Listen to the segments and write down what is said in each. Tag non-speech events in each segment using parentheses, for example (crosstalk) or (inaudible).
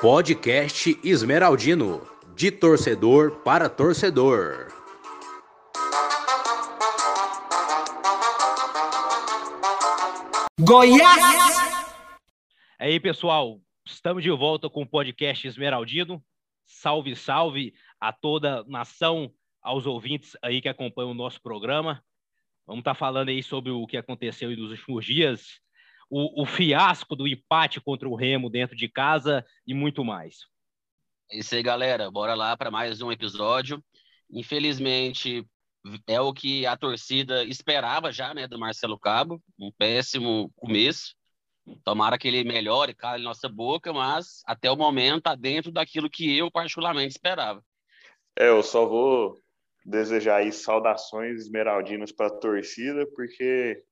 Podcast Esmeraldino, de torcedor para torcedor. Goiás! Aí, pessoal, estamos de volta com o podcast Esmeraldino. Salve, salve a toda nação, aos ouvintes aí que acompanham o nosso programa. Vamos estar tá falando aí sobre o que aconteceu nos últimos dias o, o fiasco do empate contra o Remo dentro de casa e muito mais. É isso aí, galera. Bora lá para mais um episódio. Infelizmente, é o que a torcida esperava já, né, do Marcelo Cabo. Um péssimo começo. Tomara que ele melhore, cale nossa boca, mas até o momento está dentro daquilo que eu particularmente esperava. É, eu só vou desejar aí saudações esmeraldinas para a torcida, porque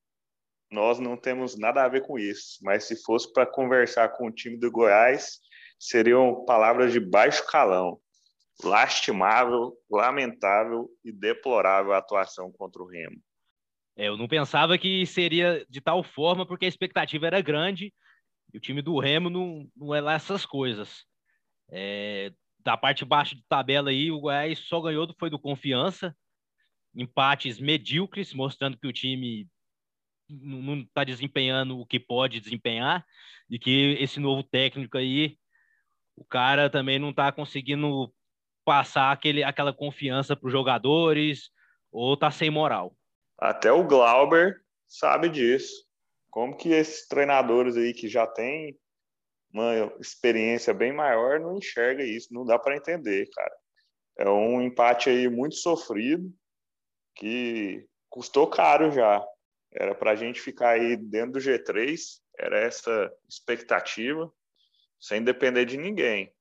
nós não temos nada a ver com isso. Mas se fosse para conversar com o time do Goiás, seriam palavras de baixo calão. Lastimável, lamentável e deplorável a atuação contra o Remo. É, eu não pensava que seria de tal forma, porque a expectativa era grande e o time do Remo não, não é lá essas coisas. É, da parte baixa de tabela aí, o Goiás só ganhou foi do Confiança, empates medíocres, mostrando que o time não está desempenhando o que pode desempenhar e que esse novo técnico aí, o cara também não está conseguindo passar aquele, aquela confiança para os jogadores ou está sem moral. Até o Glauber sabe disso. Como que esses treinadores aí que já têm uma experiência bem maior não enxerga isso, não dá para entender, cara. É um empate aí muito sofrido que custou caro já. Era para a gente ficar aí dentro do G3, era essa expectativa, sem depender de ninguém.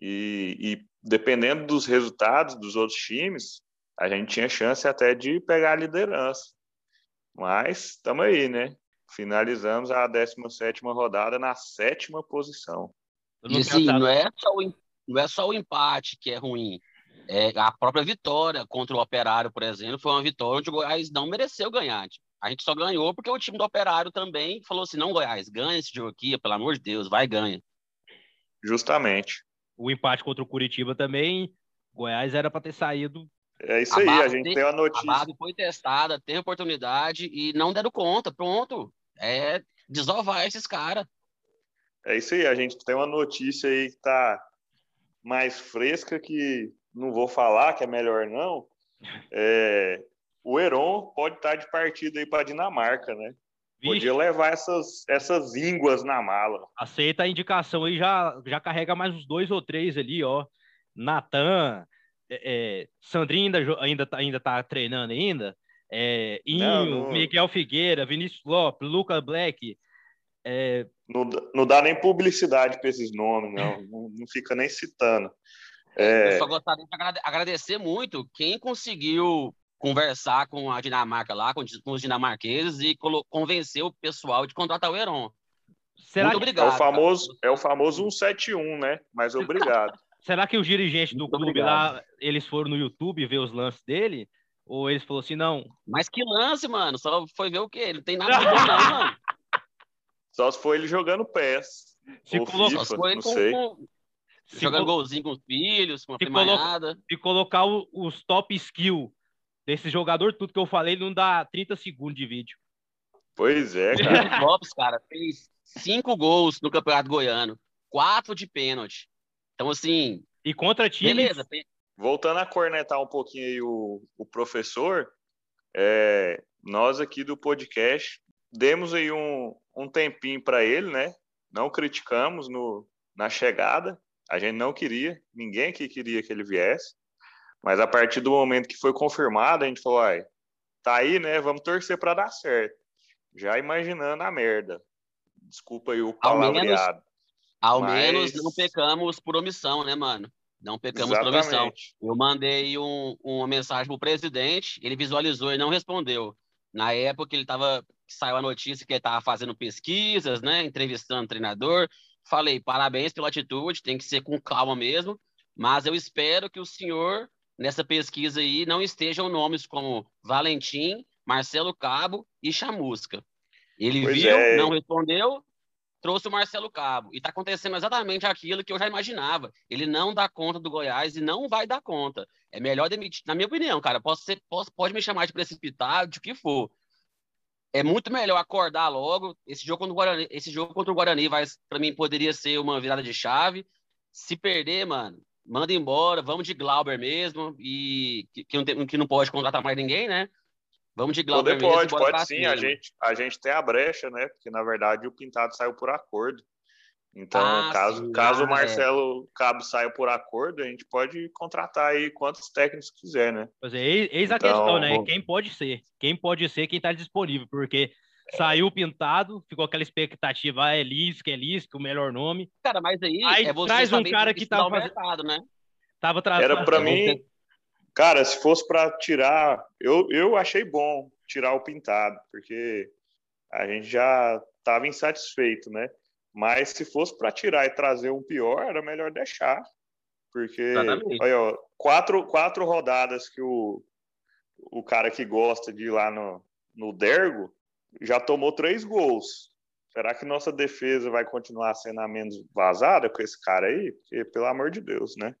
E, e, dependendo dos resultados dos outros times, a gente tinha chance até de pegar a liderança. Mas estamos aí, né? Finalizamos a 17 rodada na sétima posição. E assim, não é, só o, não é só o empate que é ruim. É, a própria vitória contra o Operário, por exemplo, foi uma vitória onde o Goiás não mereceu ganhar. Tipo, a gente só ganhou porque o time do Operário também falou assim: não, Goiás, ganha esse jogo aqui, pelo amor de Deus, vai ganha. Justamente. O empate contra o Curitiba também, Goiás era para ter saído. É isso a aí, a gente tem uma notícia. A foi testada, tem oportunidade e não deram conta. Pronto. É desovar esses caras. É isso aí, a gente tem uma notícia aí que tá mais fresca que não vou falar, que é melhor não. É, o Heron pode estar de partida aí para Dinamarca, né? Vixe. Podia levar essas, essas ínguas na mala. Aceita a indicação aí, já, já carrega mais uns dois ou três ali, ó. Natan, é, é, Sandrinho ainda, ainda, tá, ainda tá treinando ainda. É, Inho, não, não... Miguel Figueira, Vinícius Lopes, Lucas Black. É... Não, não dá nem publicidade para esses nomes, não. (laughs) não. não. fica nem citando. É... Eu só gostaria de agradecer muito quem conseguiu conversar com a Dinamarca lá, com, os dinamarqueses e convencer o pessoal de contratar o Heron. Será Muito que... obrigado. É o famoso, é o famoso 171, né? Mas obrigado. (laughs) Será que os dirigentes do Muito clube obrigado. lá, eles foram no YouTube ver os lances dele? Ou eles falaram assim, não? Mas que lance, mano? Só foi ver o quê? Ele não tem nada a ver, não, (laughs) mano. Só se foi ele jogando pés. Se colocou, FIFA, não com, sei. Com... jogando col... golzinho com os filhos, com a se, se colocar os top skill Desse jogador, tudo que eu falei, não dá 30 segundos de vídeo. Pois é, cara. O Lopes, cara, fez cinco gols no Campeonato Goiano, quatro de pênalti. Então, assim. E contra time. Beleza. Voltando a cornetar um pouquinho aí o, o professor, é, nós aqui do podcast demos aí um, um tempinho para ele, né? Não criticamos no, na chegada. A gente não queria, ninguém aqui queria que ele viesse. Mas a partir do momento que foi confirmado, a gente falou, ai, tá aí, né? Vamos torcer para dar certo. Já imaginando a merda. Desculpa aí o palavreado. Ao, menos, ao mas... menos não pecamos por omissão, né, mano? Não pecamos Exatamente. por omissão. Eu mandei um, uma mensagem pro presidente, ele visualizou e não respondeu. Na época ele tava, saiu a notícia que ele estava fazendo pesquisas, né, entrevistando o treinador. Falei, parabéns pela atitude, tem que ser com calma mesmo, mas eu espero que o senhor nessa pesquisa aí não estejam nomes como Valentim, Marcelo Cabo e Chamusca. Ele pois viu, é. não respondeu, trouxe o Marcelo Cabo. E está acontecendo exatamente aquilo que eu já imaginava. Ele não dá conta do Goiás e não vai dar conta. É melhor demitir, na minha opinião, cara. Posso ser, posso, pode me chamar de precipitado, de o que for. É muito melhor acordar logo. Esse jogo contra o Guarani, esse jogo contra o Guarani vai, para mim, poderia ser uma virada de chave. Se perder, mano, manda embora. Vamos de Glauber mesmo. E que, que, não, tem, que não pode contratar mais ninguém, né? Vamos de Glauber Poder mesmo. Pode, pode sim. A gente, a gente tem a brecha, né? Porque, na verdade, o Pintado saiu por acordo. Então, ah, caso, sim, caso ah, o é. Marcelo é. Cabo saia por acordo, a gente pode contratar aí quantos técnicos quiser, né? Pois é, eis a então, questão, né? Quem pode ser? Quem pode ser quem está disponível, porque. Saiu pintado, ficou aquela expectativa, ah, é Lisca, é Lisca, o melhor nome. Cara, mas aí, aí é traz um cara que tava fazendo... mercado, né? Tava trazendo. Era para mim, cara, se fosse para tirar, eu, eu achei bom tirar o pintado, porque a gente já estava insatisfeito, né? Mas se fosse para tirar e trazer um pior, era melhor deixar. Porque, olha, ó, quatro, quatro rodadas que o, o cara que gosta de ir lá no, no Dergo já tomou três gols. Será que nossa defesa vai continuar sendo a menos vazada com esse cara aí? Porque, pelo amor de Deus, né?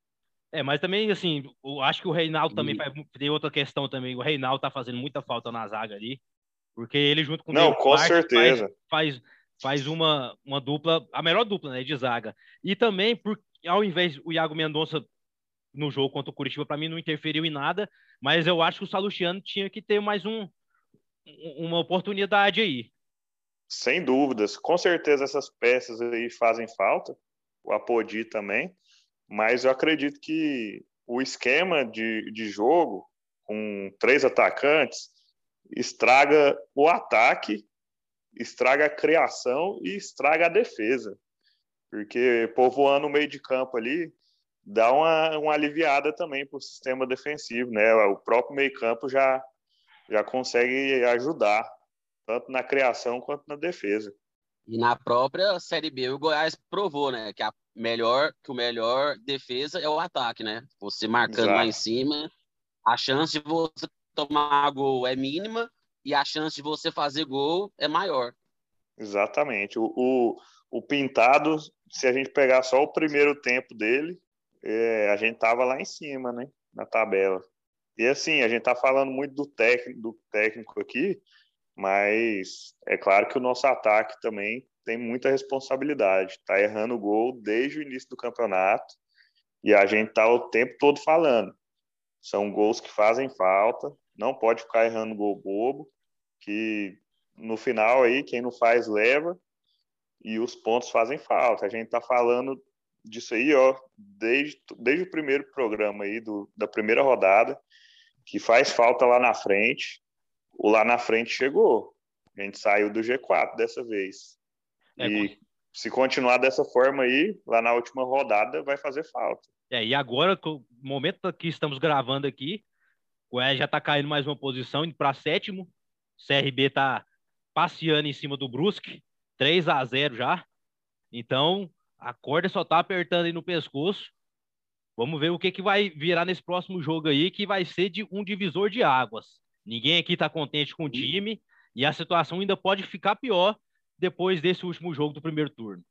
É, mas também, assim, eu acho que o Reinaldo também faz, tem outra questão também. O Reinaldo tá fazendo muita falta na zaga ali. Porque ele junto com o Não, com certeza. Faz, faz, faz uma, uma dupla, a melhor dupla né, de zaga. E também, por, ao invés o Iago Mendonça no jogo contra o Curitiba, para mim não interferiu em nada, mas eu acho que o Salustiano tinha que ter mais um, uma oportunidade aí. Sem dúvidas, com certeza essas peças aí fazem falta, o Apodi também, mas eu acredito que o esquema de, de jogo com três atacantes estraga o ataque estraga a criação e estraga a defesa. Porque povoando o meio de campo ali dá uma, uma aliviada também para o sistema defensivo, né? O próprio meio campo já, já consegue ajudar, tanto na criação quanto na defesa. E na própria Série B, o Goiás provou, né, que a melhor, que o melhor defesa é o ataque, né? Você marcando Exato. lá em cima, a chance de você tomar gol é mínima e a chance de você fazer gol é maior. Exatamente. O, o, o Pintado, se a gente pegar só o primeiro tempo dele, é, a gente tava lá em cima, né? Na tabela. E assim, a gente tá falando muito do técnico, do técnico aqui, mas é claro que o nosso ataque também tem muita responsabilidade. Tá errando o gol desde o início do campeonato e a gente tá o tempo todo falando. São gols que fazem falta, não pode ficar errando gol bobo, que no final aí quem não faz leva e os pontos fazem falta. A gente tá falando disso aí, ó, desde, desde o primeiro programa aí do, da primeira rodada, que faz falta lá na frente. O lá na frente chegou. A gente saiu do G4 dessa vez. É, e se continuar dessa forma aí, lá na última rodada vai fazer falta. É, e agora, no momento que estamos gravando aqui, o Goiás já está caindo mais uma posição, indo para sétimo. CRB está passeando em cima do Brusque, 3 a 0 já. Então, a corda só está apertando aí no pescoço. Vamos ver o que, que vai virar nesse próximo jogo aí, que vai ser de um divisor de águas. Ninguém aqui está contente com o time e a situação ainda pode ficar pior depois desse último jogo do primeiro turno.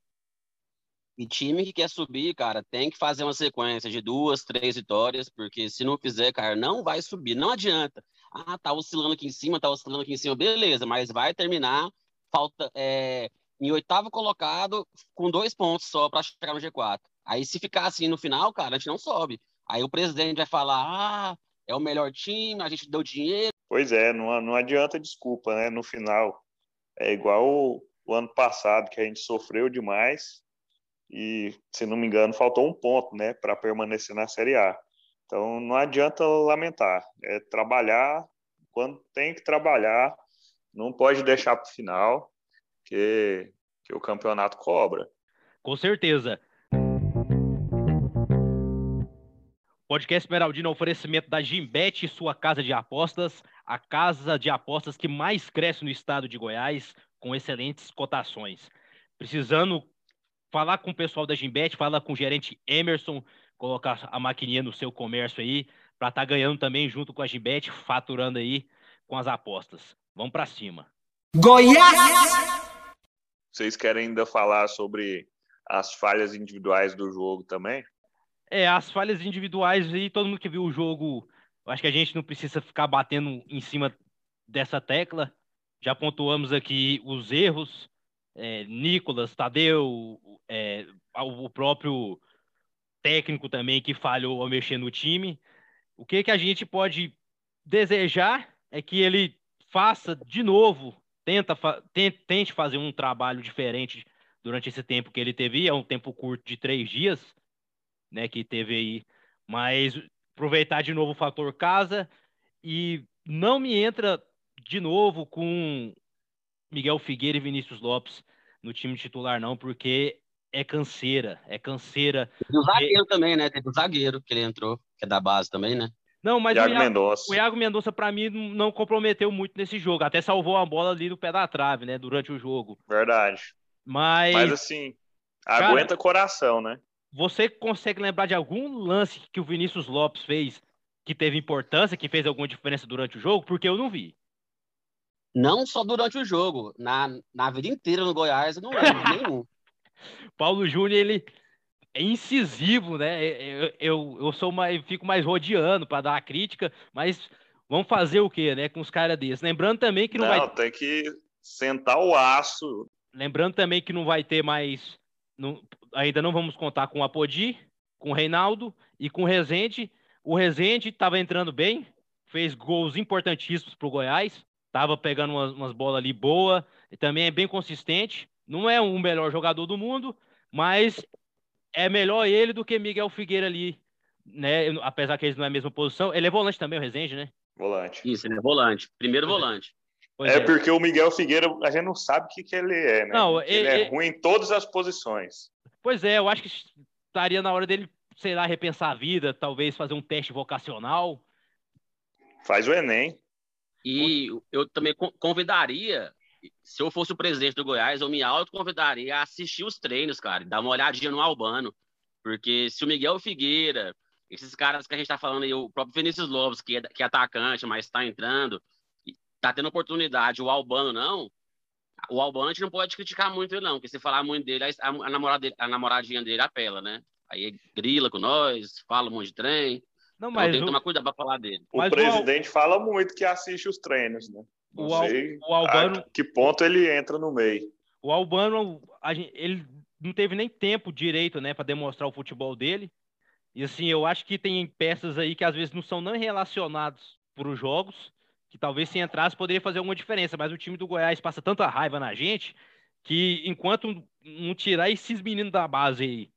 E time que quer subir, cara, tem que fazer uma sequência de duas, três vitórias, porque se não fizer, cara, não vai subir. Não adianta. Ah, tá oscilando aqui em cima, tá oscilando aqui em cima, beleza, mas vai terminar falta é, em oitavo colocado com dois pontos só para chegar no G4. Aí se ficar assim no final, cara, a gente não sobe. Aí o presidente vai falar: ah, é o melhor time, a gente deu dinheiro. Pois é, não, não adianta desculpa, né? No final. É igual o, o ano passado, que a gente sofreu demais e, se não me engano, faltou um ponto, né, para permanecer na Série A. Então, não adianta lamentar, é trabalhar quando tem que trabalhar, não pode deixar para o final, que, que o campeonato cobra. Com certeza. Podcast Esmeraldino é oferecimento da Gimbet, sua casa de apostas, a casa de apostas que mais cresce no estado de Goiás, com excelentes cotações. Precisando falar com o pessoal da Gimbet, falar com o gerente Emerson, colocar a maquininha no seu comércio aí, para estar tá ganhando também junto com a Gimbet, faturando aí com as apostas. Vamos para cima. Goiás! Vocês querem ainda falar sobre as falhas individuais do jogo também? É, as falhas individuais aí, todo mundo que viu o jogo, acho que a gente não precisa ficar batendo em cima dessa tecla. Já pontuamos aqui os erros. É, Nicolas, Tadeu, é, o próprio técnico também que falhou ao mexer no time. O que, que a gente pode desejar é que ele faça de novo, tenta, tente fazer um trabalho diferente durante esse tempo que ele teve, é um tempo curto de três dias, né, que teve aí, mas aproveitar de novo o fator casa e não me entra de novo com Miguel Figueira e Vinícius Lopes no time titular, não, porque é canseira, é canseira. E o zagueiro também, né? Teve o zagueiro que ele entrou, que é da base também, né? Não, mas Iago o Iago Mendonça, o Iago Mendonça para mim, não comprometeu muito nesse jogo. Até salvou a bola ali no pé da trave, né? Durante o jogo. Verdade. Mas. Mas assim, aguenta cara, coração, né? Você consegue lembrar de algum lance que o Vinícius Lopes fez que teve importância, que fez alguma diferença durante o jogo? Porque eu não vi. Não só durante o jogo, na, na vida inteira no Goiás, eu não lembro nenhum. (laughs) Paulo Júnior, ele é incisivo, né? Eu, eu, eu sou mais, fico mais rodeando para dar a crítica, mas vamos fazer o quê, né? Com os caras desses. Lembrando também que não, não vai. tem que sentar o aço. Lembrando também que não vai ter mais. Não, ainda não vamos contar com o Apodi, com o Reinaldo e com o Rezende. O Rezende estava entrando bem, fez gols importantíssimos para o Goiás, estava pegando umas, umas bolas ali boa, e também é bem consistente. Não é o melhor jogador do mundo, mas é melhor ele do que Miguel Figueira ali, né? Apesar que eles não é a mesma posição. Ele é volante também, o Rezende, né? Volante. Isso, ele é volante. Primeiro volante. É, é, porque o Miguel Figueira, a gente não sabe o que, que ele é, né? Não, ele, ele é ruim em todas as posições. Pois é, eu acho que estaria na hora dele, sei lá, repensar a vida, talvez fazer um teste vocacional. Faz o Enem. E eu também convidaria se eu fosse o presidente do Goiás, eu me autoconvidaria a assistir os treinos, cara, dar uma olhadinha no Albano. Porque se o Miguel Figueira, esses caras que a gente tá falando aí, o próprio Vinícius Lopes, que é, que é atacante, mas está entrando, tá tendo oportunidade, o Albano não, o Albano a gente não pode criticar muito ele, não, porque se falar muito dele, a, a, namorada dele, a namoradinha dele apela, né? Aí grila com nós, fala um monte de trem. Não, mas então, tem que tomar cuidado para falar dele. O mas presidente o... fala muito que assiste os treinos, né? Não o, sei o Albano. A que ponto ele entra no meio. O Albano, gente, ele não teve nem tempo direito, né, para demonstrar o futebol dele. E assim, eu acho que tem peças aí que às vezes não são nem relacionados para os jogos, que talvez se entrasse poderia fazer alguma diferença, mas o time do Goiás passa tanta raiva na gente que enquanto não tirar esses meninos da base aí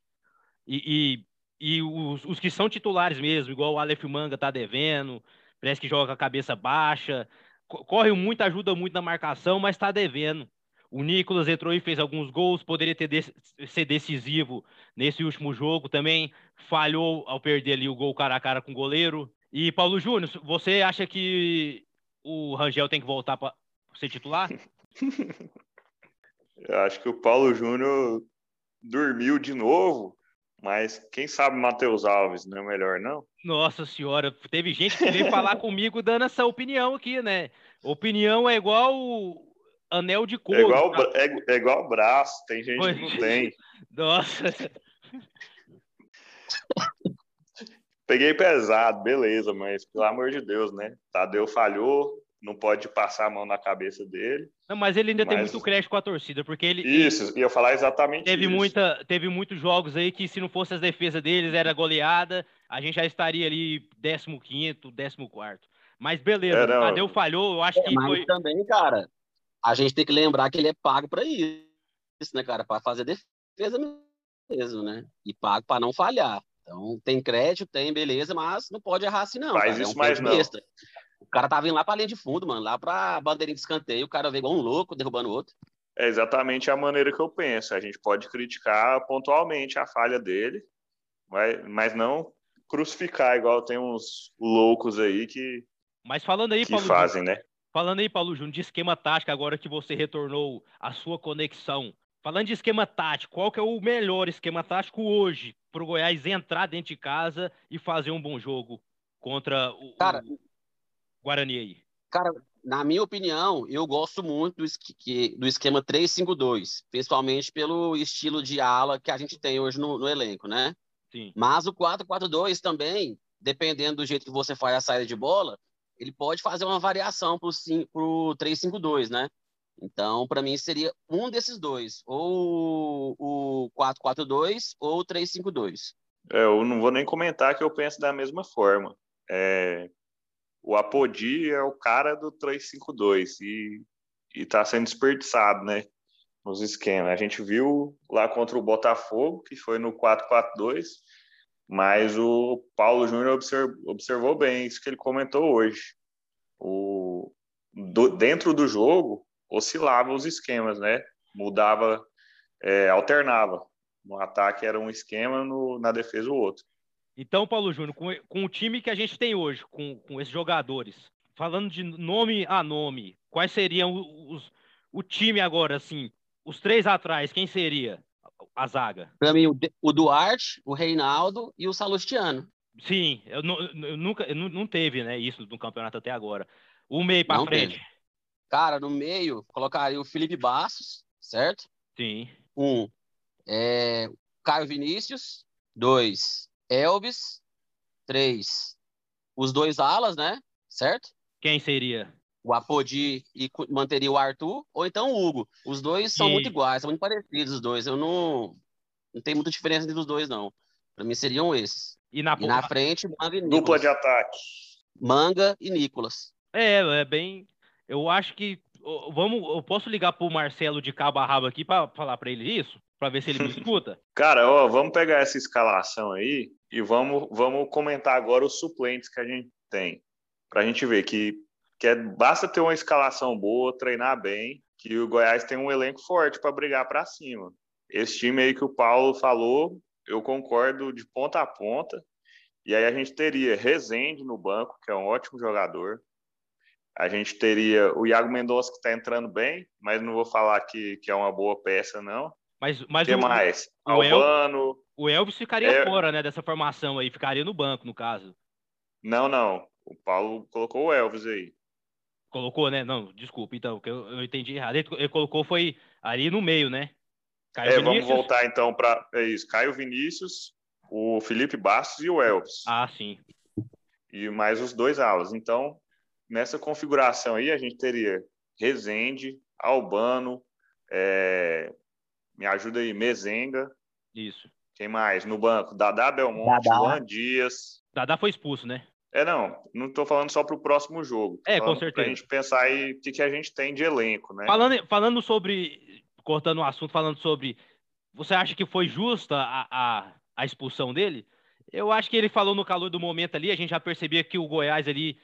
e, e, e os, os, que são titulares mesmo, igual o Aleph Manga tá devendo, parece que joga a cabeça baixa, corre muito, ajuda muito na marcação, mas está devendo. O Nicolas entrou e fez alguns gols, poderia ter de ser decisivo nesse último jogo também. Falhou ao perder ali o gol cara a cara com o goleiro. E Paulo Júnior, você acha que o Rangel tem que voltar para ser titular? (laughs) Eu acho que o Paulo Júnior dormiu de novo mas quem sabe Matheus Alves não é melhor, não? Nossa senhora, teve gente que veio falar comigo dando essa opinião aqui, né? Opinião é igual anel de couro. É igual, tá? é, é igual braço, tem gente pois... que não tem. (laughs) Nossa. Peguei pesado, beleza, mas pelo amor de Deus, né? Tadeu falhou, não pode passar a mão na cabeça dele. Não, mas ele ainda mas... tem muito crédito com a torcida, porque ele. Isso, ele... ia falar exatamente teve isso. Muita, teve muitos jogos aí que, se não fosse as defesas deles, era goleada, a gente já estaria ali 15, 14. Mas beleza, é, o Tadeu falhou, eu acho é, que. Mas foi... também, cara, a gente tem que lembrar que ele é pago para isso, né, cara? Para fazer defesa mesmo, né? E pago para não falhar. Então, tem crédito, tem, beleza, mas não pode errar assim, não. Faz cara. isso é um mais não. Extra. O cara tava indo lá pra linha de fundo, mano, lá pra bandeirinha de escanteio, o cara veio igual um louco, derrubando o outro. É exatamente a maneira que eu penso. A gente pode criticar pontualmente a falha dele, mas não crucificar, igual tem uns loucos aí que, mas falando aí, que Paulo fazem, Júnior, né? Falando aí, Paulo Júnior, de esquema tático, agora que você retornou a sua conexão. Falando de esquema tático, qual que é o melhor esquema tático hoje para o Goiás entrar dentro de casa e fazer um bom jogo contra o, cara, Guarani aí? Cara, na minha opinião, eu gosto muito do, do esquema 3-5-2, principalmente pelo estilo de ala que a gente tem hoje no, no elenco, né? Sim. Mas o 4-4-2 também, dependendo do jeito que você faz a saída de bola, ele pode fazer uma variação para o 3-5-2, né? Então, para mim, seria um desses dois, ou o 4-4-2 ou o 3-5-2. É, eu não vou nem comentar que eu penso da mesma forma. É, o Apodi é o cara do 352 e está sendo desperdiçado, né? Nos esquemas. A gente viu lá contra o Botafogo, que foi no 4-4-2, mas o Paulo Júnior observou bem isso que ele comentou hoje. O, do, dentro do jogo, oscilava os esquemas, né? Mudava, é, alternava. No ataque era um esquema, no, na defesa o outro. Então, Paulo Júnior, com, com, o time que a gente tem hoje, com, com esses jogadores, falando de nome a nome, quais seriam os, o time agora, assim, os três atrás, quem seria a zaga? Para mim, o Duarte, o Reinaldo e o Salustiano. Sim, eu, eu nunca, eu não teve, né, isso no campeonato até agora. O meio para frente. Teve. Cara, no meio, colocaria o Felipe Bastos, certo? Sim. Um, é, Caio Vinícius. Dois, Elvis. Três, os dois alas, né? Certo? Quem seria? O Apodi e manteria o Arthur, ou então o Hugo. Os dois são muito iguais, são muito parecidos os dois. Eu não. Não tem muita diferença entre os dois, não. Para mim seriam esses. E na, e na frente, Manga e Nicolas. Dupla de ataque. Manga e Nicolas. É, é bem. Eu acho que. Vamos, eu posso ligar pro Marcelo de cabo a rabo aqui para falar para ele isso? Para ver se ele me (laughs) escuta? Cara, ó, vamos pegar essa escalação aí e vamos, vamos comentar agora os suplentes que a gente tem. Para a gente ver que, que é, basta ter uma escalação boa, treinar bem, que o Goiás tem um elenco forte para brigar para cima. Esse time aí que o Paulo falou, eu concordo de ponta a ponta. E aí a gente teria Rezende no banco, que é um ótimo jogador. A gente teria o Iago Mendonça, que está entrando bem, mas não vou falar que, que é uma boa peça, não. Mas, mas que o, mais? O Albano. O Elvis ficaria é... fora, né, dessa formação aí, ficaria no banco, no caso. Não, não. O Paulo colocou o Elvis aí. Colocou, né? Não, desculpa, então, que eu, eu entendi errado. Ele, ele, colocou foi ali no meio, né? Caio é, Vinícius. vamos voltar então para é isso. Caio Vinícius, o Felipe Bastos e o Elvis. Ah, sim. E mais os dois alas. Então, nessa configuração aí, a gente teria Rezende, Albano, é... me ajuda aí, Mezenga. Isso. Quem mais? No banco, Dadá Belmonte, Dadá. Juan Dias. Dadá foi expulso, né? É, não. Não estou falando só para o próximo jogo. É, com certeza. Para a gente pensar aí o que, que a gente tem de elenco, né? Falando, falando sobre. Cortando o assunto, falando sobre. Você acha que foi justa a, a, a expulsão dele? Eu acho que ele falou no calor do momento ali. A gente já percebia que o Goiás ali.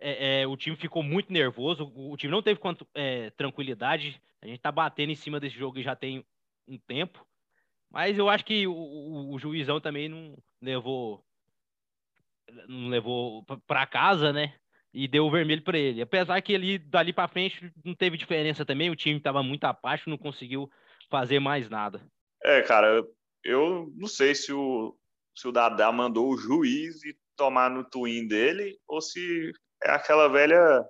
É, é, o time ficou muito nervoso. O, o time não teve quanto, é, tranquilidade. A gente tá batendo em cima desse jogo já tem um tempo. Mas eu acho que o, o, o juizão também não levou não levou para casa, né? E deu o vermelho para ele. Apesar que ele dali para frente não teve diferença também, o time estava muito abaixo, não conseguiu fazer mais nada. É, cara, eu não sei se o se o Dadá mandou o juiz tomar no twin dele ou se é aquela velha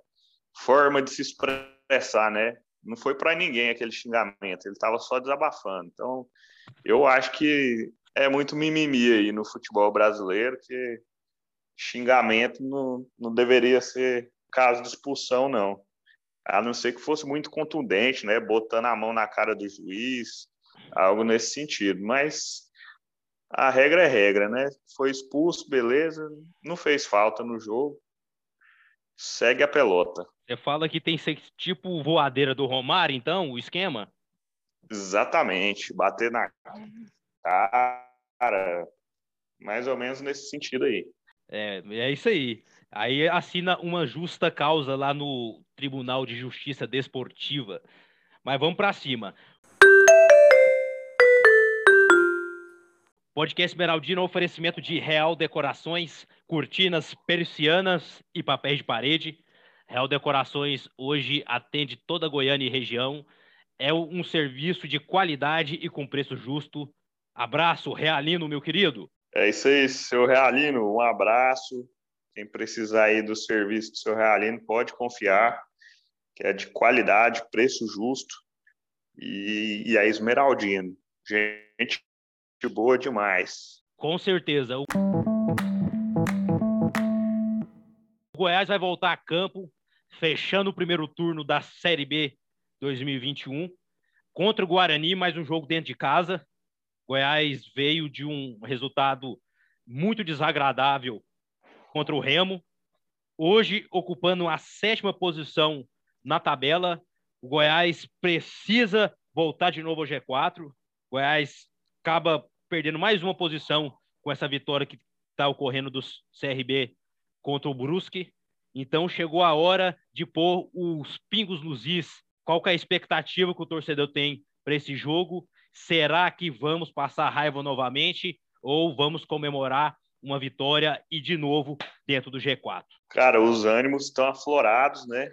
forma de se expressar, né? Não foi para ninguém aquele xingamento, ele estava só desabafando. Então, eu acho que é muito mimimi aí no futebol brasileiro, que xingamento não, não deveria ser caso de expulsão, não. A não ser que fosse muito contundente, né? Botando a mão na cara do juiz, algo nesse sentido. Mas a regra é regra, né? Foi expulso, beleza, não fez falta no jogo. Segue a pelota. Você fala que tem que ser tipo voadeira do Romário, então, o esquema? Exatamente, bater na cara, mais ou menos nesse sentido aí. É, é isso aí. Aí assina uma justa causa lá no Tribunal de Justiça Desportiva. Mas vamos para cima. Podcast Esmeraldino, oferecimento de Real Decorações, cortinas persianas e papéis de parede. Real Decorações hoje atende toda Goiânia e região é um serviço de qualidade e com preço justo. Abraço, Realino, meu querido. É isso aí, seu Realino, um abraço. Quem precisar aí do serviço do seu Realino pode confiar. que é de qualidade, preço justo, e, e a Esmeraldino. Gente boa demais. Com certeza. O Goiás vai voltar a campo, fechando o primeiro turno da Série B 2021 contra o Guarani, mais um jogo dentro de casa. Goiás veio de um resultado muito desagradável contra o Remo. Hoje, ocupando a sétima posição na tabela, o Goiás precisa voltar de novo ao G4. O Goiás acaba perdendo mais uma posição com essa vitória que está ocorrendo do CRB contra o Brusque. Então chegou a hora de pôr os pingos nos is. Qual é a expectativa que o torcedor tem para esse jogo? Será que vamos passar raiva novamente ou vamos comemorar uma vitória e de novo dentro do G4? Cara, os ânimos estão aflorados, né?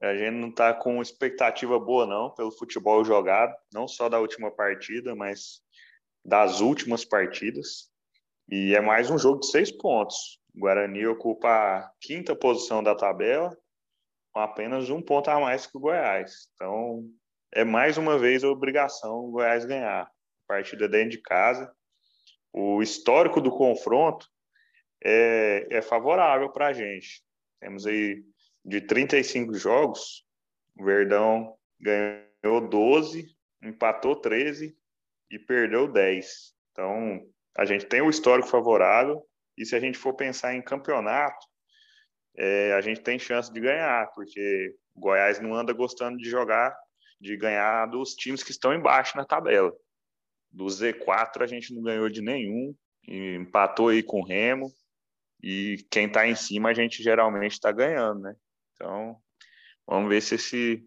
A gente não está com expectativa boa não pelo futebol jogado, não só da última partida, mas das últimas partidas. E é mais um jogo de seis pontos. O Guarani ocupa a quinta posição da tabela, com apenas um ponto a mais que o Goiás. Então, é mais uma vez a obrigação o Goiás ganhar. Partida dentro de casa. O histórico do confronto é, é favorável para a gente. Temos aí de 35 jogos, o Verdão ganhou 12, empatou 13 e perdeu 10. Então, a gente tem o histórico favorável e se a gente for pensar em campeonato, é, a gente tem chance de ganhar, porque o Goiás não anda gostando de jogar, de ganhar dos times que estão embaixo na tabela. Do Z4 a gente não ganhou de nenhum, empatou aí com o Remo, e quem está em cima a gente geralmente está ganhando, né? Então, vamos ver se esse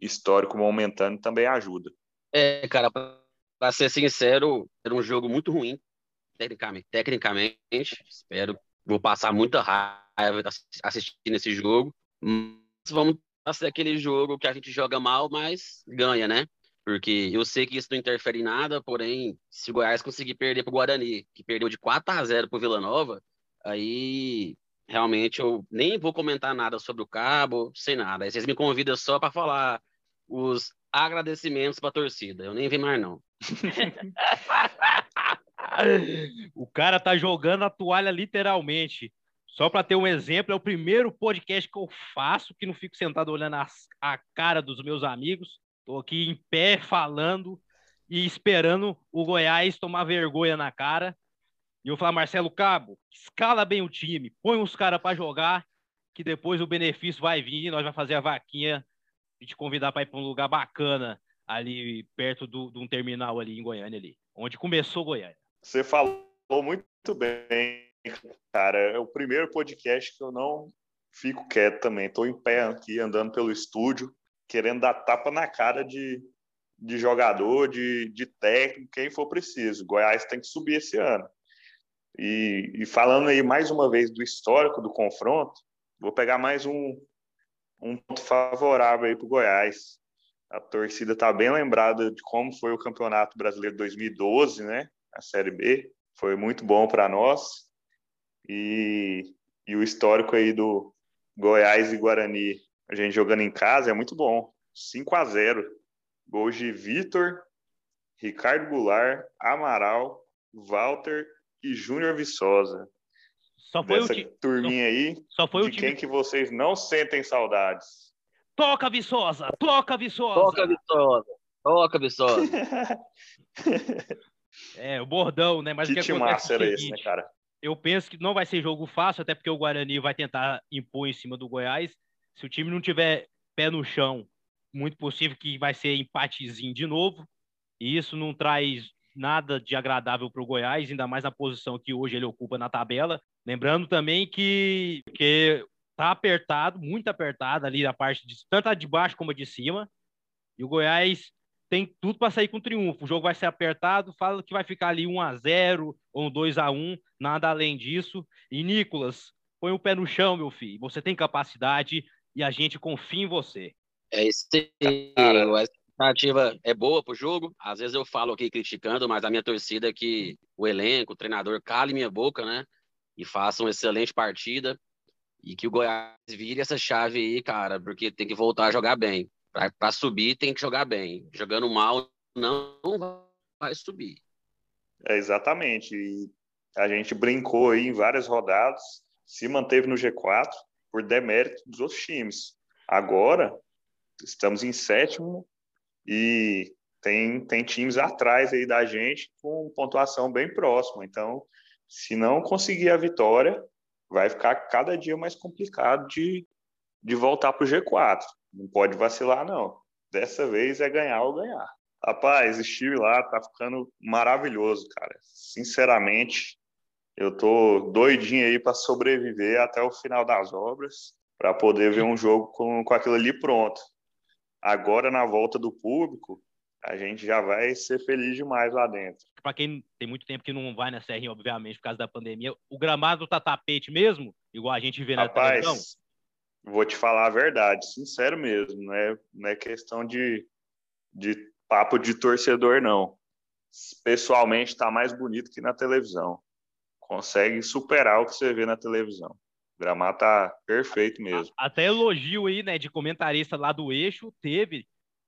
histórico momentâneo também ajuda. É, cara, para ser sincero, era um jogo muito ruim, tecnicamente. tecnicamente. Espero, vou passar muita raiva assistindo esse jogo. Mas vamos fazer aquele jogo que a gente joga mal, mas ganha, né? Porque eu sei que isso não interfere em nada, porém, se o Goiás conseguir perder para o Guarani, que perdeu de 4 a 0 para o Vila Nova, aí realmente eu nem vou comentar nada sobre o Cabo, sem nada. Aí vocês me convidam só para falar os agradecimentos para a torcida. Eu nem vi mais, não. (laughs) o cara tá jogando a toalha literalmente. Só para ter um exemplo, é o primeiro podcast que eu faço que não fico sentado olhando a, a cara dos meus amigos. Tô aqui em pé falando e esperando o Goiás tomar vergonha na cara. E eu falar, Marcelo Cabo, escala bem o time, põe os caras para jogar, que depois o benefício vai vir, nós vamos fazer a vaquinha e te convidar para ir para um lugar bacana ali perto do, de um terminal ali em Goiânia ali, onde começou Goiânia. Você falou muito bem, cara. É o primeiro podcast que eu não fico quieto também. Estou em pé aqui, andando pelo estúdio, querendo dar tapa na cara de, de jogador, de, de técnico, quem for preciso. Goiás tem que subir esse ano. E, e, falando aí mais uma vez do histórico do confronto, vou pegar mais um, um ponto favorável aí para o Goiás. A torcida está bem lembrada de como foi o Campeonato Brasileiro 2012, né? A Série B. Foi muito bom para nós. E, e o histórico aí do Goiás e Guarani, a gente jogando em casa, é muito bom. 5 a 0 Gols de Vitor, Ricardo Goulart, Amaral, Walter e Júnior Viçosa. Só foi Dessa o ti... turminha aí, só foi de o time... quem que vocês não sentem saudades. Toca, Viçosa! Toca, Viçosa! Toca, Viçosa! Toca, Viçosa! (laughs) é, o bordão, né? Mas que, o que massa era esse, né, cara? Eu penso que não vai ser jogo fácil, até porque o Guarani vai tentar impor em cima do Goiás. Se o time não tiver pé no chão, muito possível que vai ser empatezinho de novo. E isso não traz nada de agradável para o Goiás, ainda mais na posição que hoje ele ocupa na tabela. Lembrando também que, que tá apertado, muito apertado ali na parte de tanto a de baixo como a de cima. E o Goiás tem tudo para sair com triunfo. O jogo vai ser apertado, fala que vai ficar ali 1 a 0 ou 2 a 1, nada além disso. E Nicolas, põe o pé no chão, meu filho. Você tem capacidade e a gente confia em você. É isso aí. Cara, expectativa é boa pro jogo. Às vezes eu falo aqui criticando, mas a minha torcida é que o elenco, o treinador cale minha boca, né? E faça uma excelente partida. E que o Goiás vire essa chave aí, cara, porque tem que voltar a jogar bem. Para subir, tem que jogar bem. Jogando mal, não vai subir. É, exatamente. E a gente brincou aí em várias rodadas, se manteve no G4 por demérito dos outros times. Agora, estamos em sétimo e tem, tem times atrás aí da gente com pontuação bem próxima. Então, se não conseguir a vitória, vai ficar cada dia mais complicado de, de voltar para o G4. Não pode vacilar, não. Dessa vez é ganhar ou ganhar. Rapaz, estive lá, tá ficando maravilhoso, cara. Sinceramente, eu tô doidinho aí para sobreviver até o final das obras, para poder ver um jogo com, com aquilo ali pronto. Agora, na volta do público, a gente já vai ser feliz demais lá dentro. Para quem tem muito tempo que não vai na Serrinha, obviamente, por causa da pandemia, o gramado tá tapete mesmo, igual a gente vê na Rapaz, televisão? Vou te falar a verdade, sincero mesmo, não é, não é questão de, de papo de torcedor, não. Pessoalmente, está mais bonito que na televisão. Consegue superar o que você vê na televisão. O gramado tá perfeito mesmo. Até elogio aí, né, de comentarista lá do eixo, teve,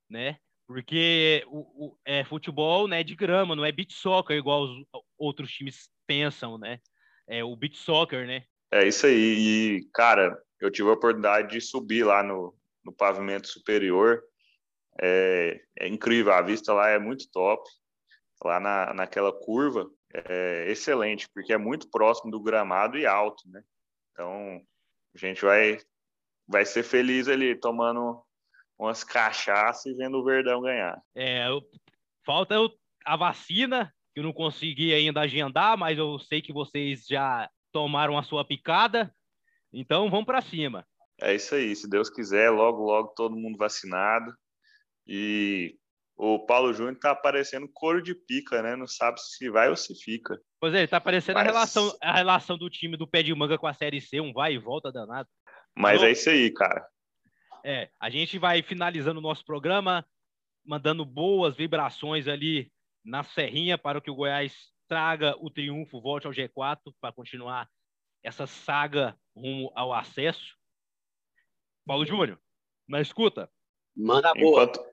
né? Porque o, o é futebol né, de grama, não é beat soccer igual os outros times pensam, né? É o beat soccer, né? É isso aí. E, cara, eu tive a oportunidade de subir lá no, no pavimento superior. É, é incrível, a vista lá é muito top. Lá na, naquela curva, é excelente, porque é muito próximo do gramado e alto, né? Então, a gente vai, vai ser feliz ali tomando umas cachaças e vendo o Verdão ganhar. É, eu, falta eu, a vacina, que eu não consegui ainda agendar, mas eu sei que vocês já tomaram a sua picada, então vamos para cima. É isso aí, se Deus quiser, logo, logo todo mundo vacinado. E o Paulo Júnior tá aparecendo couro de pica, né? Não sabe se vai ou se fica. Pois é, ele tá aparecendo Mas... a, relação, a relação do time do pé de manga com a Série C, um vai e volta danado. Mas então, é isso aí, cara. É, a gente vai finalizando o nosso programa, mandando boas vibrações ali na Serrinha para que o Goiás traga o triunfo, volte ao G4 para continuar essa saga rumo ao acesso. Paulo Júnior, na escuta. Manda boa. Enquanto...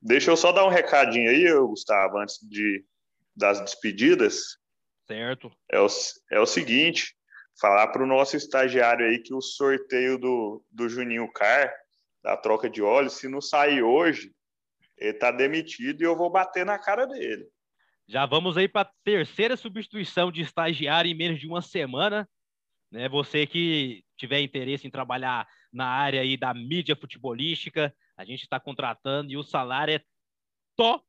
Deixa eu só dar um recadinho aí, Gustavo, antes de das despedidas. Certo. É o, é o seguinte, falar para o nosso estagiário aí que o sorteio do, do Juninho Car, da troca de óleo, se não sair hoje, ele está demitido e eu vou bater na cara dele. Já vamos aí para a terceira substituição de estagiário em menos de uma semana. Né? Você que tiver interesse em trabalhar na área aí da mídia futebolística, a gente está contratando e o salário é top.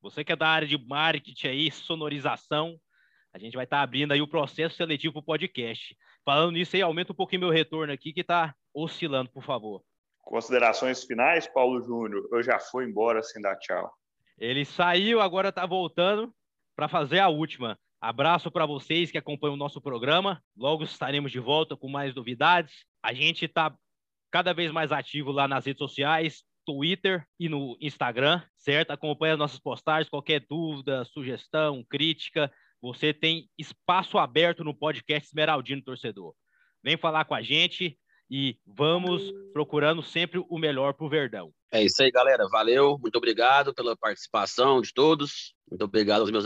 Você que é da área de marketing aí, sonorização, a gente vai estar tá abrindo aí o processo seletivo para o podcast. Falando nisso aí, aumenta um pouquinho meu retorno aqui, que está oscilando, por favor. Considerações finais, Paulo Júnior? Eu já fui embora sem dar tchau. Ele saiu, agora está voltando para fazer a última. Abraço para vocês que acompanham o nosso programa. Logo estaremos de volta com mais novidades. A gente está cada vez mais ativo lá nas redes sociais, Twitter e no Instagram, certo? Acompanhe as nossas postagens, qualquer dúvida, sugestão, crítica, você tem espaço aberto no podcast Esmeraldino Torcedor. Vem falar com a gente e vamos procurando sempre o melhor para o Verdão. É isso aí, galera. Valeu, muito obrigado pela participação de todos. Muito obrigado aos meus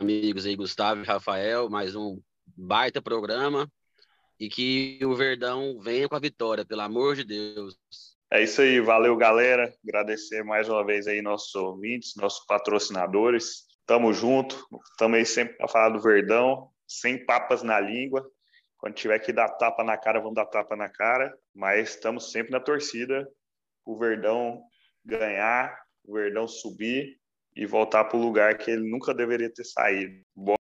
amigos aí, Gustavo e Rafael. Mais um baita programa. E que o Verdão venha com a vitória, pelo amor de Deus. É isso aí, valeu, galera. Agradecer mais uma vez aí nossos ouvintes, nossos patrocinadores. Tamo junto, tamo aí sempre para falar do Verdão, sem papas na língua. Quando tiver que dar tapa na cara, vamos dar tapa na cara, mas estamos sempre na torcida. O Verdão ganhar, o Verdão subir e voltar para o lugar que ele nunca deveria ter saído. Bom...